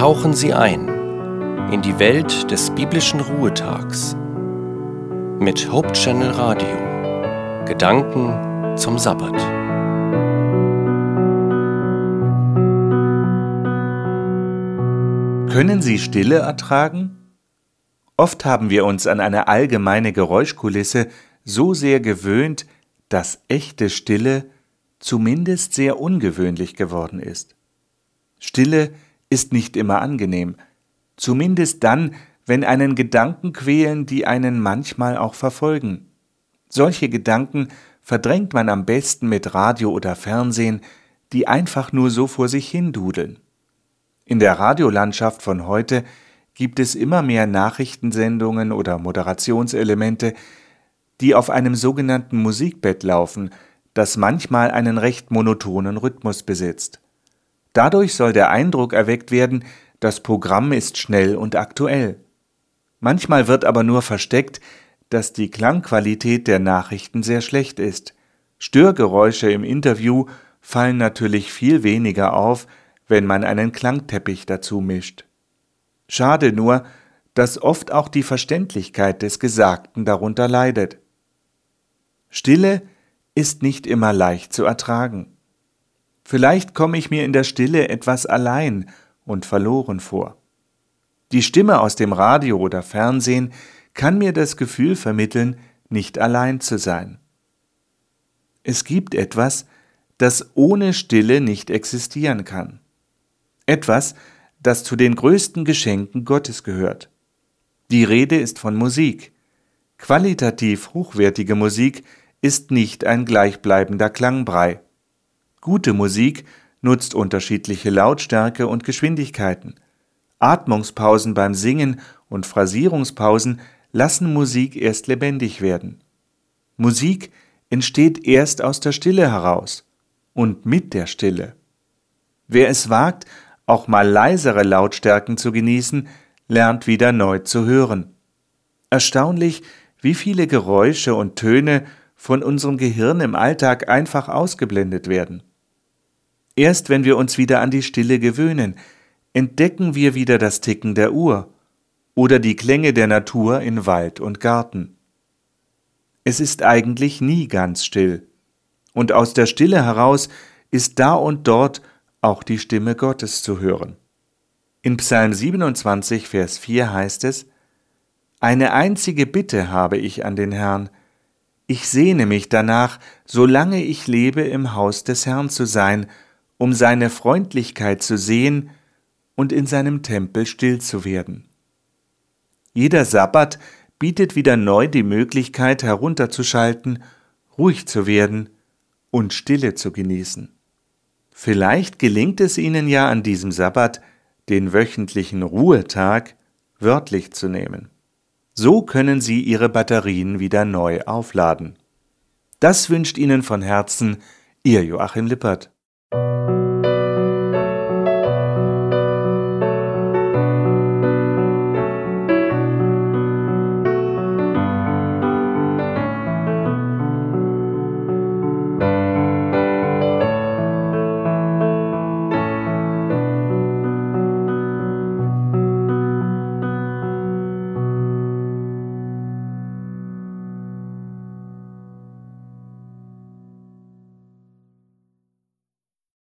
Tauchen Sie ein in die Welt des biblischen Ruhetags mit Hope Channel Radio. Gedanken zum Sabbat. Können Sie Stille ertragen? Oft haben wir uns an eine allgemeine Geräuschkulisse so sehr gewöhnt, dass echte Stille zumindest sehr ungewöhnlich geworden ist. Stille ist nicht immer angenehm, zumindest dann, wenn einen Gedanken quälen, die einen manchmal auch verfolgen. Solche Gedanken verdrängt man am besten mit Radio oder Fernsehen, die einfach nur so vor sich hindudeln. In der Radiolandschaft von heute gibt es immer mehr Nachrichtensendungen oder Moderationselemente, die auf einem sogenannten Musikbett laufen, das manchmal einen recht monotonen Rhythmus besitzt. Dadurch soll der Eindruck erweckt werden, das Programm ist schnell und aktuell. Manchmal wird aber nur versteckt, dass die Klangqualität der Nachrichten sehr schlecht ist. Störgeräusche im Interview fallen natürlich viel weniger auf, wenn man einen Klangteppich dazu mischt. Schade nur, dass oft auch die Verständlichkeit des Gesagten darunter leidet. Stille ist nicht immer leicht zu ertragen. Vielleicht komme ich mir in der Stille etwas allein und verloren vor. Die Stimme aus dem Radio oder Fernsehen kann mir das Gefühl vermitteln, nicht allein zu sein. Es gibt etwas, das ohne Stille nicht existieren kann. Etwas, das zu den größten Geschenken Gottes gehört. Die Rede ist von Musik. Qualitativ hochwertige Musik ist nicht ein gleichbleibender Klangbrei. Gute Musik nutzt unterschiedliche Lautstärke und Geschwindigkeiten. Atmungspausen beim Singen und Phrasierungspausen lassen Musik erst lebendig werden. Musik entsteht erst aus der Stille heraus und mit der Stille. Wer es wagt, auch mal leisere Lautstärken zu genießen, lernt wieder neu zu hören. Erstaunlich, wie viele Geräusche und Töne von unserem Gehirn im Alltag einfach ausgeblendet werden. Erst wenn wir uns wieder an die Stille gewöhnen, entdecken wir wieder das Ticken der Uhr oder die Klänge der Natur in Wald und Garten. Es ist eigentlich nie ganz still, und aus der Stille heraus ist da und dort auch die Stimme Gottes zu hören. In Psalm 27, Vers 4 heißt es, Eine einzige Bitte habe ich an den Herrn, ich sehne mich danach, solange ich lebe, im Haus des Herrn zu sein um seine Freundlichkeit zu sehen und in seinem Tempel still zu werden. Jeder Sabbat bietet wieder neu die Möglichkeit herunterzuschalten, ruhig zu werden und Stille zu genießen. Vielleicht gelingt es Ihnen ja an diesem Sabbat, den wöchentlichen Ruhetag wörtlich zu nehmen. So können Sie Ihre Batterien wieder neu aufladen. Das wünscht Ihnen von Herzen Ihr Joachim Lippert.